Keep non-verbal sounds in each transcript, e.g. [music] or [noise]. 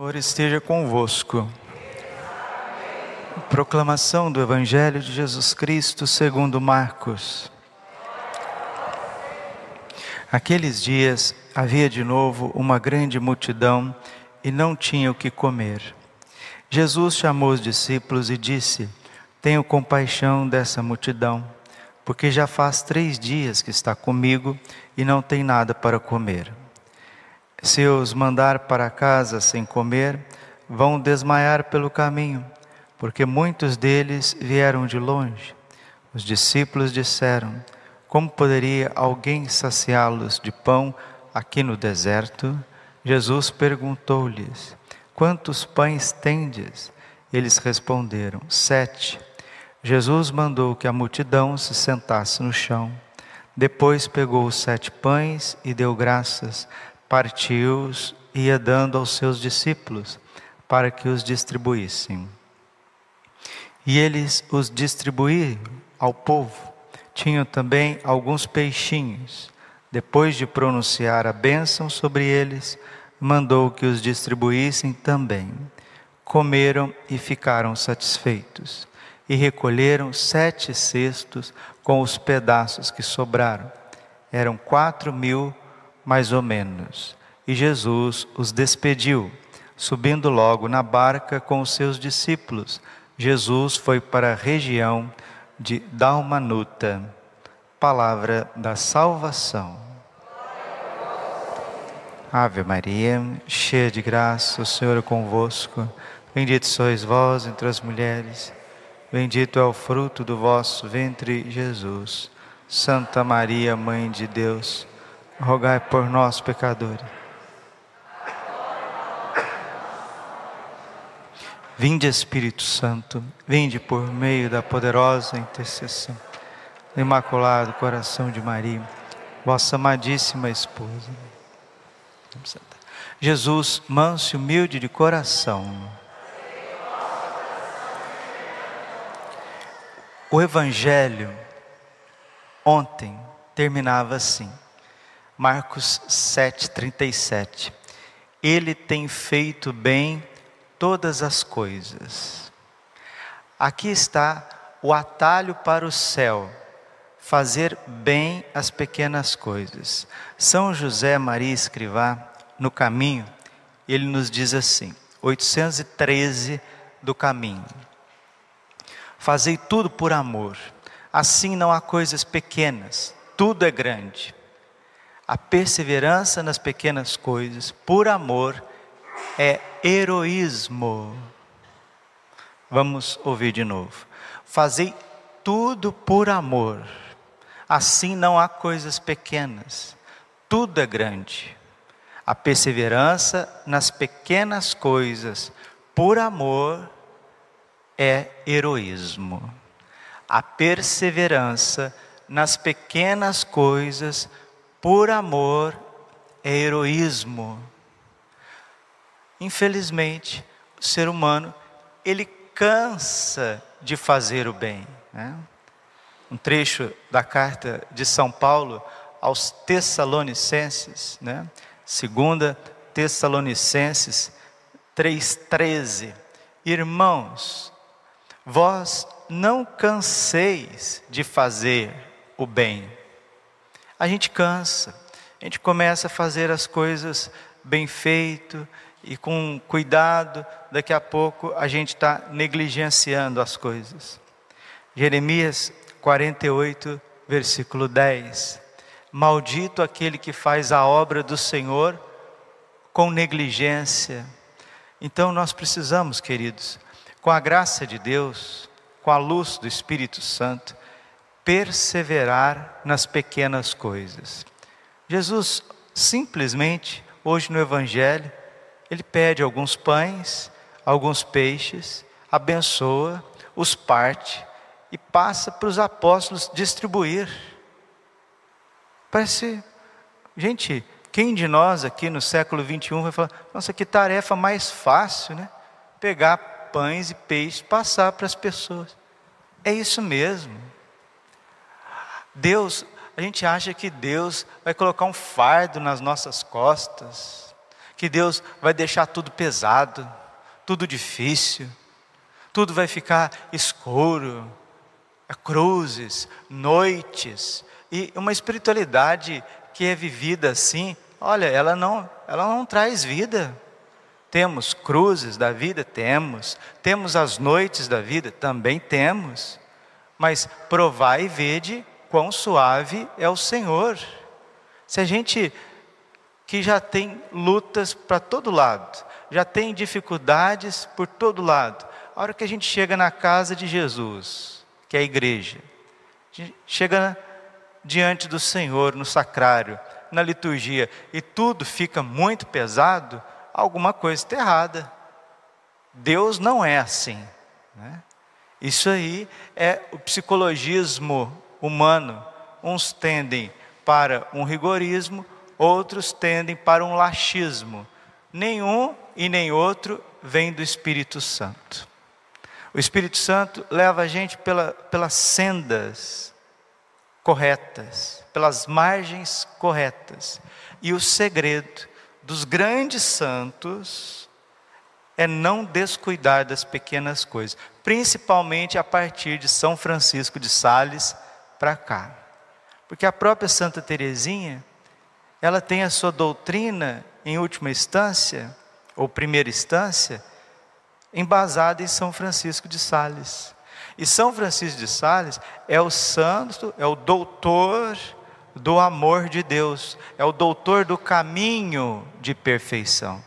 Senhor esteja convosco. Proclamação do Evangelho de Jesus Cristo segundo Marcos. Aqueles dias havia de novo uma grande multidão e não tinha o que comer. Jesus chamou os discípulos e disse: Tenho compaixão dessa multidão, porque já faz três dias que está comigo e não tem nada para comer. Se os mandar para casa sem comer, vão desmaiar pelo caminho, porque muitos deles vieram de longe. Os discípulos disseram: Como poderia alguém saciá-los de pão aqui no deserto? Jesus perguntou-lhes: Quantos pães tendes? Eles responderam: Sete. Jesus mandou que a multidão se sentasse no chão. Depois pegou os sete pães e deu graças partiu-os e ia dando aos seus discípulos para que os distribuíssem. E eles os distribuíram ao povo. Tinham também alguns peixinhos. Depois de pronunciar a bênção sobre eles, mandou que os distribuíssem também. Comeram e ficaram satisfeitos. E recolheram sete cestos com os pedaços que sobraram. Eram quatro mil mais ou menos. E Jesus os despediu, subindo logo na barca com os seus discípulos. Jesus foi para a região de Dalmanuta. Palavra da salvação. Ave Maria, cheia de graça, o Senhor é convosco. Bendito sois vós entre as mulheres. Bendito é o fruto do vosso ventre, Jesus. Santa Maria, Mãe de Deus rogai por nós, pecadores. Vinde, Espírito Santo, vinde por meio da poderosa intercessão do Imaculado Coração de Maria, vossa amadíssima esposa. Jesus, manso e humilde de coração. O Evangelho ontem terminava assim. Marcos 7,37. Ele tem feito bem todas as coisas. Aqui está o atalho para o céu, fazer bem as pequenas coisas. São José Maria Escrivá, no caminho, ele nos diz assim, 813 do caminho. Fazei tudo por amor, assim não há coisas pequenas, tudo é grande. A perseverança nas pequenas coisas, por amor, é heroísmo. Vamos ouvir de novo. Fazei tudo por amor. Assim não há coisas pequenas. Tudo é grande. A perseverança nas pequenas coisas, por amor, é heroísmo. A perseverança nas pequenas coisas, por amor é heroísmo. Infelizmente, o ser humano, ele cansa de fazer o bem. Né? Um trecho da carta de São Paulo aos Tessalonicenses, né? segunda Tessalonicenses 3,13. Irmãos, vós não canseis de fazer o bem a gente cansa, a gente começa a fazer as coisas bem feito e com cuidado, daqui a pouco a gente está negligenciando as coisas. Jeremias 48, versículo 10. Maldito aquele que faz a obra do Senhor com negligência. Então nós precisamos, queridos, com a graça de Deus, com a luz do Espírito Santo, perseverar nas pequenas coisas. Jesus simplesmente, hoje no Evangelho, ele pede alguns pães, alguns peixes, abençoa, os parte e passa para os apóstolos distribuir. Parece, gente, quem de nós aqui no século 21 vai falar, nossa, que tarefa mais fácil, né? Pegar pães e peixes, passar para as pessoas. É isso mesmo. Deus, a gente acha que Deus vai colocar um fardo nas nossas costas, que Deus vai deixar tudo pesado, tudo difícil, tudo vai ficar escuro, é cruzes, noites, e uma espiritualidade que é vivida assim, olha, ela não, ela não traz vida. Temos cruzes da vida? Temos. Temos as noites da vida? Também temos. Mas provai e vede quão suave é o Senhor. Se a gente que já tem lutas para todo lado, já tem dificuldades por todo lado, a hora que a gente chega na casa de Jesus, que é a igreja, a chega diante do Senhor no sacrário, na liturgia, e tudo fica muito pesado, alguma coisa está errada. Deus não é assim. Né? Isso aí é o psicologismo humano. Uns tendem para um rigorismo, outros tendem para um laxismo. Nenhum e nem outro vem do Espírito Santo. O Espírito Santo leva a gente pela, pelas sendas corretas, pelas margens corretas. E o segredo dos grandes santos é não descuidar das pequenas coisas, principalmente a partir de São Francisco de Sales para cá. Porque a própria Santa Teresinha, ela tem a sua doutrina em última instância, ou primeira instância, embasada em São Francisco de Sales. E São Francisco de Sales é o santo, é o doutor do amor de Deus, é o doutor do caminho de perfeição.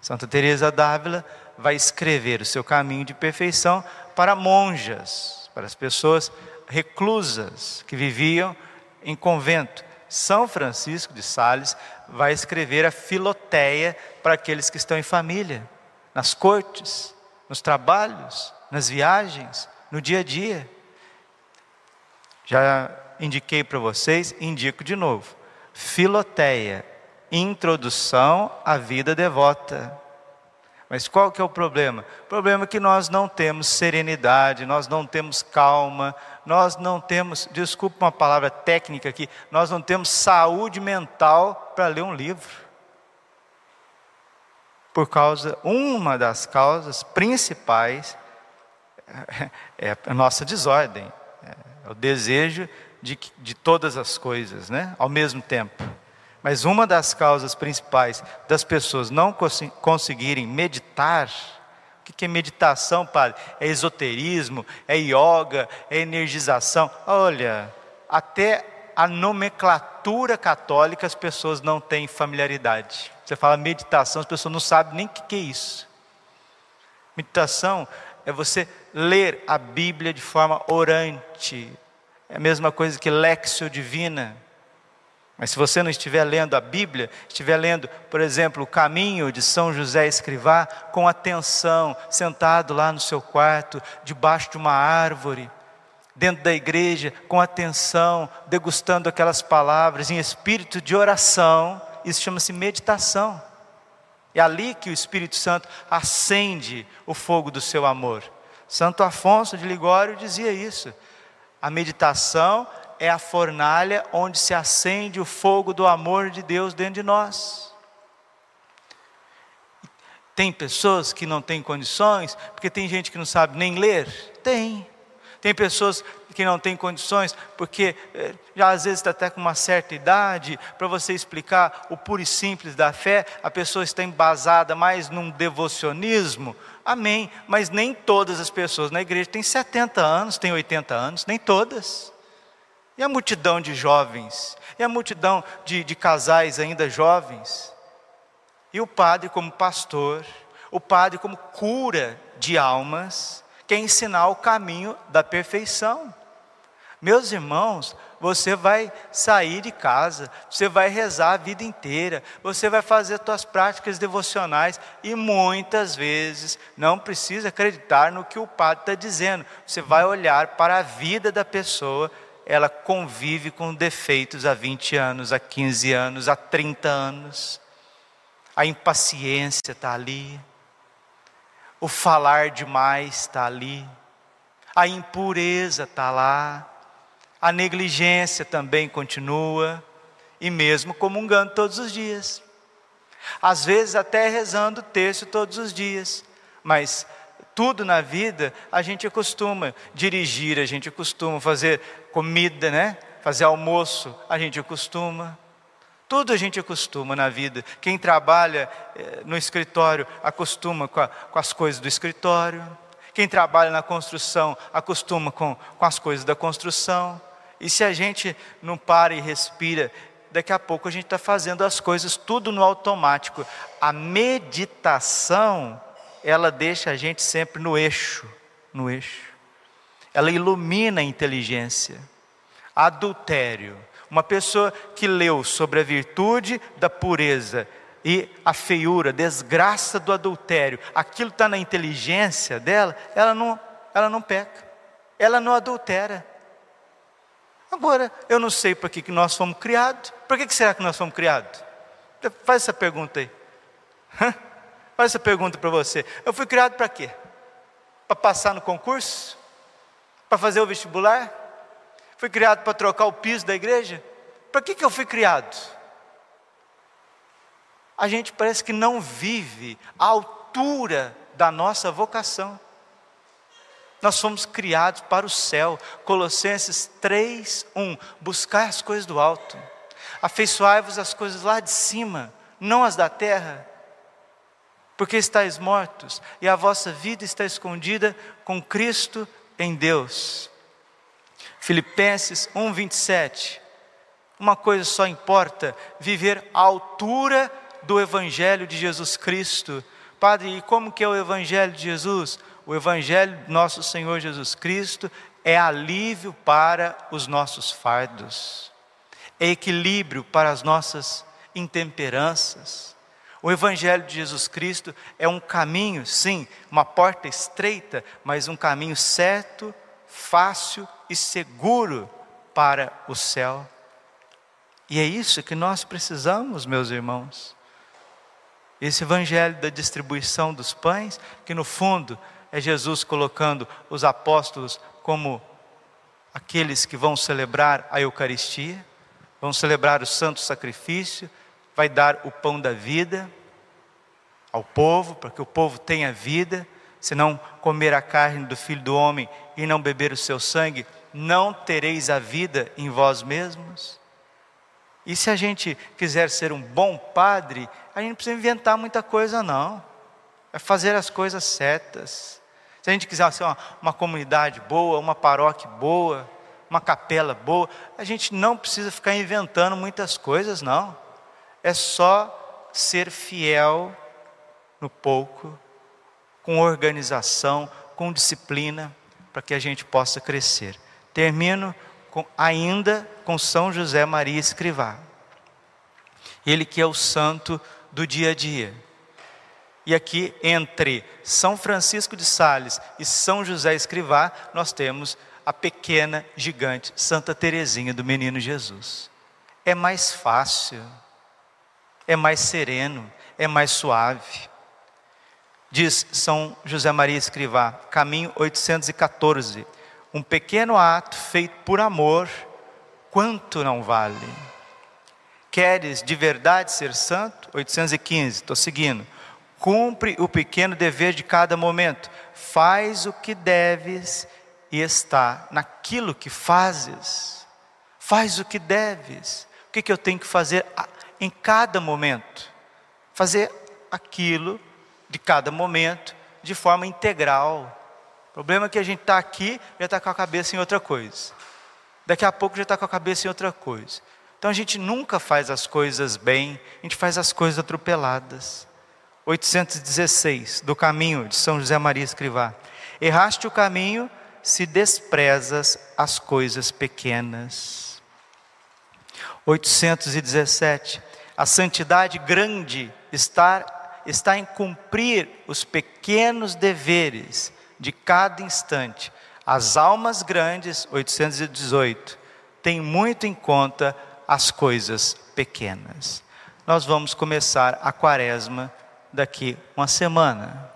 Santa Teresa d'Ávila vai escrever o seu caminho de perfeição para monjas, para as pessoas reclusas que viviam em convento. São Francisco de Sales vai escrever a Filoteia para aqueles que estão em família, nas cortes, nos trabalhos, nas viagens, no dia a dia. Já indiquei para vocês, indico de novo. Filoteia, introdução à vida devota. Mas qual que é o problema? O problema é que nós não temos serenidade, nós não temos calma, nós não temos, desculpa uma palavra técnica aqui, nós não temos saúde mental para ler um livro. Por causa, uma das causas principais [laughs] é a nossa desordem, é o desejo de, de todas as coisas, né? ao mesmo tempo. Mas uma das causas principais das pessoas não cons conseguirem meditar, o que é meditação, padre? É esoterismo, é yoga, é energização. Olha, até a nomenclatura católica as pessoas não têm familiaridade. Você fala meditação, as pessoas não sabem nem o que é isso. Meditação é você ler a Bíblia de forma orante. É a mesma coisa que lexio divina. Mas se você não estiver lendo a Bíblia, estiver lendo, por exemplo, o caminho de São José Escrivá, com atenção, sentado lá no seu quarto, debaixo de uma árvore, dentro da igreja, com atenção, degustando aquelas palavras em espírito de oração, isso chama-se meditação. É ali que o Espírito Santo acende o fogo do seu amor. Santo Afonso de Ligório dizia isso. A meditação é a fornalha onde se acende o fogo do amor de Deus dentro de nós. Tem pessoas que não têm condições, porque tem gente que não sabe nem ler? Tem. Tem pessoas que não têm condições, porque eh, já às vezes está até com uma certa idade, para você explicar o puro e simples da fé, a pessoa está embasada mais num devocionismo, amém, mas nem todas as pessoas na igreja têm 70 anos, têm 80 anos, nem todas. E a multidão de jovens, e a multidão de, de casais ainda jovens, e o padre como pastor, o padre como cura de almas, quer ensinar o caminho da perfeição. Meus irmãos, você vai sair de casa, você vai rezar a vida inteira, você vai fazer suas práticas devocionais e muitas vezes não precisa acreditar no que o padre está dizendo. Você vai olhar para a vida da pessoa, ela convive com defeitos há 20 anos, há 15 anos, há 30 anos. A impaciência está ali, o falar demais está ali, a impureza está lá, a negligência também continua, e mesmo comungando todos os dias. Às vezes até rezando o texto todos os dias, mas tudo na vida a gente acostuma dirigir, a gente costuma fazer comida, né? Fazer almoço, a gente acostuma. Tudo a gente acostuma na vida. Quem trabalha eh, no escritório acostuma com, a, com, as coisas do escritório. Quem trabalha na construção acostuma com, com as coisas da construção. E se a gente não para e respira, daqui a pouco a gente está fazendo as coisas tudo no automático. A meditação, ela deixa a gente sempre no eixo, no eixo. Ela ilumina a inteligência. Adultério uma pessoa que leu sobre a virtude da pureza e a feiura, desgraça do adultério, aquilo está na inteligência dela, ela não, ela não peca, ela não adultera. Agora, eu não sei para que, que nós fomos criados. Por que, que será que nós fomos criados? Faz essa pergunta aí. Faz essa pergunta para você. Eu fui criado para quê? Para passar no concurso? Para fazer o vestibular? Fui criado para trocar o piso da igreja? Para que, que eu fui criado? A gente parece que não vive à altura da nossa vocação. Nós fomos criados para o céu. Colossenses 3, 1. Buscar as coisas do alto. Afeiçoai-vos as coisas lá de cima, não as da terra. Porque estáis mortos e a vossa vida está escondida com Cristo em Deus. Filipenses 1:27. Uma coisa só importa: viver à altura do evangelho de Jesus Cristo. Padre, e como que é o evangelho de Jesus? O evangelho de nosso Senhor Jesus Cristo é alívio para os nossos fardos. É equilíbrio para as nossas intemperanças. O Evangelho de Jesus Cristo é um caminho, sim, uma porta estreita, mas um caminho certo, fácil e seguro para o céu. E é isso que nós precisamos, meus irmãos. Esse evangelho da distribuição dos pães, que no fundo é Jesus colocando os apóstolos como aqueles que vão celebrar a Eucaristia, vão celebrar o santo sacrifício, vai dar o pão da vida ao povo, para que o povo tenha vida, se não comer a carne do filho do homem e não beber o seu sangue, não tereis a vida em vós mesmos? E se a gente quiser ser um bom padre, a gente não precisa inventar muita coisa, não. É fazer as coisas certas. Se a gente quiser ser uma, uma comunidade boa, uma paróquia boa, uma capela boa, a gente não precisa ficar inventando muitas coisas, não. É só ser fiel no pouco, com organização, com disciplina, para que a gente possa crescer. Termino com, ainda com São José Maria Escrivá. Ele que é o santo do dia a dia. E aqui, entre São Francisco de Sales e São José Escrivá, nós temos a pequena, gigante Santa Teresinha do Menino Jesus. É mais fácil, é mais sereno, é mais suave. Diz São José Maria Escrivá, caminho 814 um pequeno ato feito por amor, quanto não vale? Queres de verdade ser santo? 815, estou seguindo. Cumpre o pequeno dever de cada momento, faz o que deves e está naquilo que fazes. Faz o que deves. O que, que eu tenho que fazer em cada momento? Fazer aquilo de cada momento de forma integral, o problema é que a gente está aqui já está com a cabeça em outra coisa. Daqui a pouco já está com a cabeça em outra coisa. Então a gente nunca faz as coisas bem, a gente faz as coisas atropeladas. 816, do caminho de São José Maria Escrivá. Erraste o caminho se desprezas as coisas pequenas. 817, a santidade grande está, está em cumprir os pequenos deveres de cada instante. As almas grandes, 818, têm muito em conta as coisas pequenas. Nós vamos começar a quaresma daqui uma semana.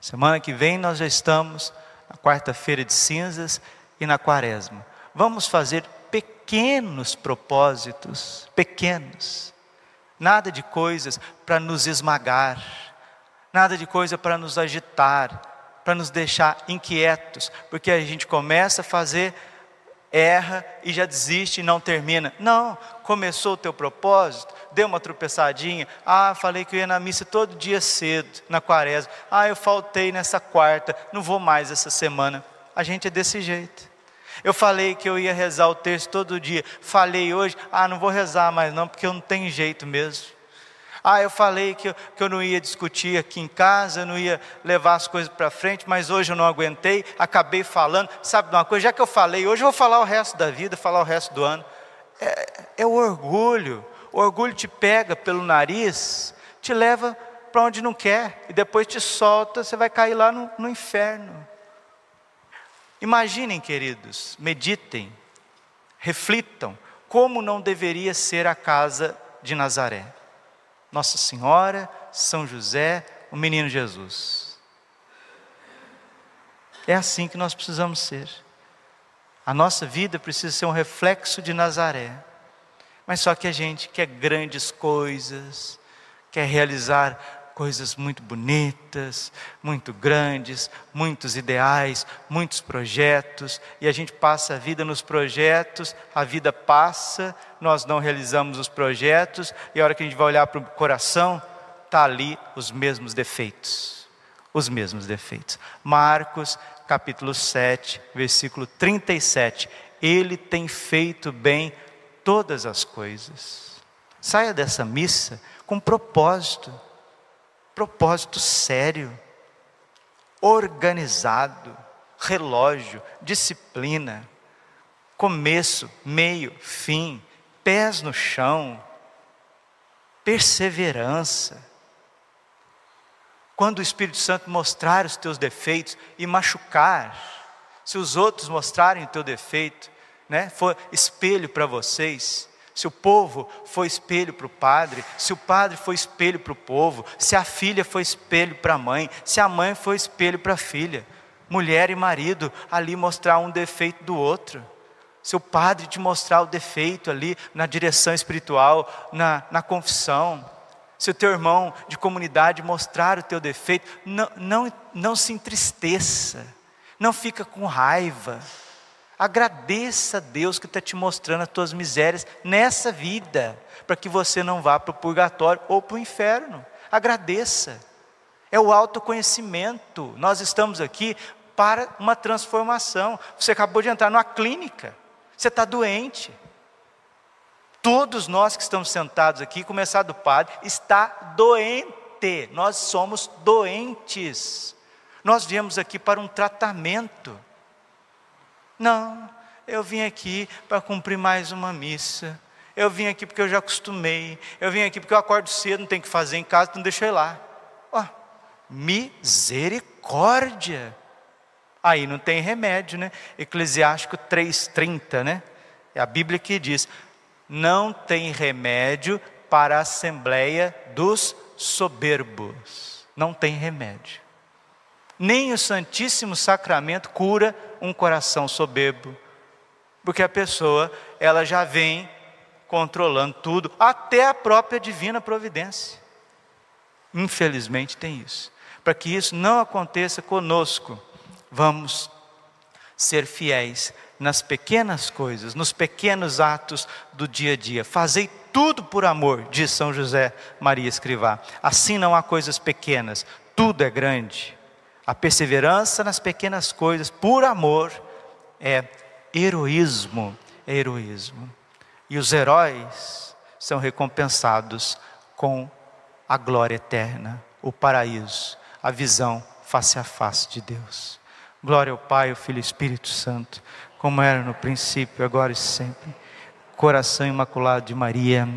Semana que vem nós já estamos na quarta-feira de cinzas e na quaresma. Vamos fazer pequenos propósitos, pequenos. Nada de coisas para nos esmagar, nada de coisa para nos agitar, para nos deixar inquietos, porque a gente começa a fazer, erra e já desiste e não termina. Não, começou o teu propósito, deu uma tropeçadinha. Ah, falei que eu ia na missa todo dia cedo, na quaresma. Ah, eu faltei nessa quarta, não vou mais essa semana. A gente é desse jeito. Eu falei que eu ia rezar o texto todo dia. Falei hoje, ah, não vou rezar mais não, porque eu não tenho jeito mesmo. Ah, eu falei que eu, que eu não ia discutir aqui em casa, eu não ia levar as coisas para frente, mas hoje eu não aguentei, acabei falando. Sabe de uma coisa? Já que eu falei, hoje eu vou falar o resto da vida, falar o resto do ano. É, é o orgulho. O orgulho te pega pelo nariz, te leva para onde não quer, e depois te solta, você vai cair lá no, no inferno. Imaginem, queridos, meditem, reflitam como não deveria ser a casa de Nazaré. Nossa Senhora, São José, o menino Jesus. É assim que nós precisamos ser. A nossa vida precisa ser um reflexo de Nazaré. Mas só que a gente quer grandes coisas, quer realizar coisas muito bonitas, muito grandes, muitos ideais, muitos projetos, e a gente passa a vida nos projetos, a vida passa, nós não realizamos os projetos, e a hora que a gente vai olhar para o coração, está ali os mesmos defeitos. Os mesmos defeitos. Marcos, capítulo 7, versículo 37. Ele tem feito bem todas as coisas. Saia dessa missa com propósito propósito sério, organizado, relógio, disciplina, começo, meio, fim, pés no chão, perseverança. Quando o Espírito Santo mostrar os teus defeitos e machucar, se os outros mostrarem o teu defeito, né, for espelho para vocês, se o povo foi espelho para o padre, se o padre foi espelho para o povo, se a filha foi espelho para a mãe, se a mãe foi espelho para a filha, mulher e marido ali mostrar um defeito do outro. Se o padre te mostrar o defeito ali na direção espiritual, na, na confissão, se o teu irmão de comunidade mostrar o teu defeito, não, não, não se entristeça, não fica com raiva Agradeça a Deus que está te mostrando as tuas misérias nessa vida, para que você não vá para o purgatório ou para o inferno. Agradeça. É o autoconhecimento. Nós estamos aqui para uma transformação. Você acabou de entrar numa clínica. Você está doente. Todos nós que estamos sentados aqui, começar do padre, está doente. Nós somos doentes. Nós viemos aqui para um tratamento. Não, eu vim aqui para cumprir mais uma missa. Eu vim aqui porque eu já acostumei. Eu vim aqui porque eu acordo cedo, não tenho que fazer em casa, então ir lá. Ó, misericórdia. Aí não tem remédio, né? Eclesiástico 3,30, né? É a Bíblia que diz: não tem remédio para a assembleia dos soberbos. Não tem remédio. Nem o Santíssimo Sacramento cura um coração soberbo, porque a pessoa, ela já vem controlando tudo, até a própria divina providência. Infelizmente tem isso. Para que isso não aconteça conosco, vamos ser fiéis nas pequenas coisas, nos pequenos atos do dia a dia. Fazei tudo por amor, diz São José Maria Escrivá. Assim não há coisas pequenas, tudo é grande. A perseverança nas pequenas coisas, por amor, é heroísmo, é heroísmo. E os heróis são recompensados com a glória eterna, o paraíso, a visão face a face de Deus. Glória ao Pai, ao Filho e ao Espírito Santo, como era no princípio, agora e sempre. Coração imaculado de Maria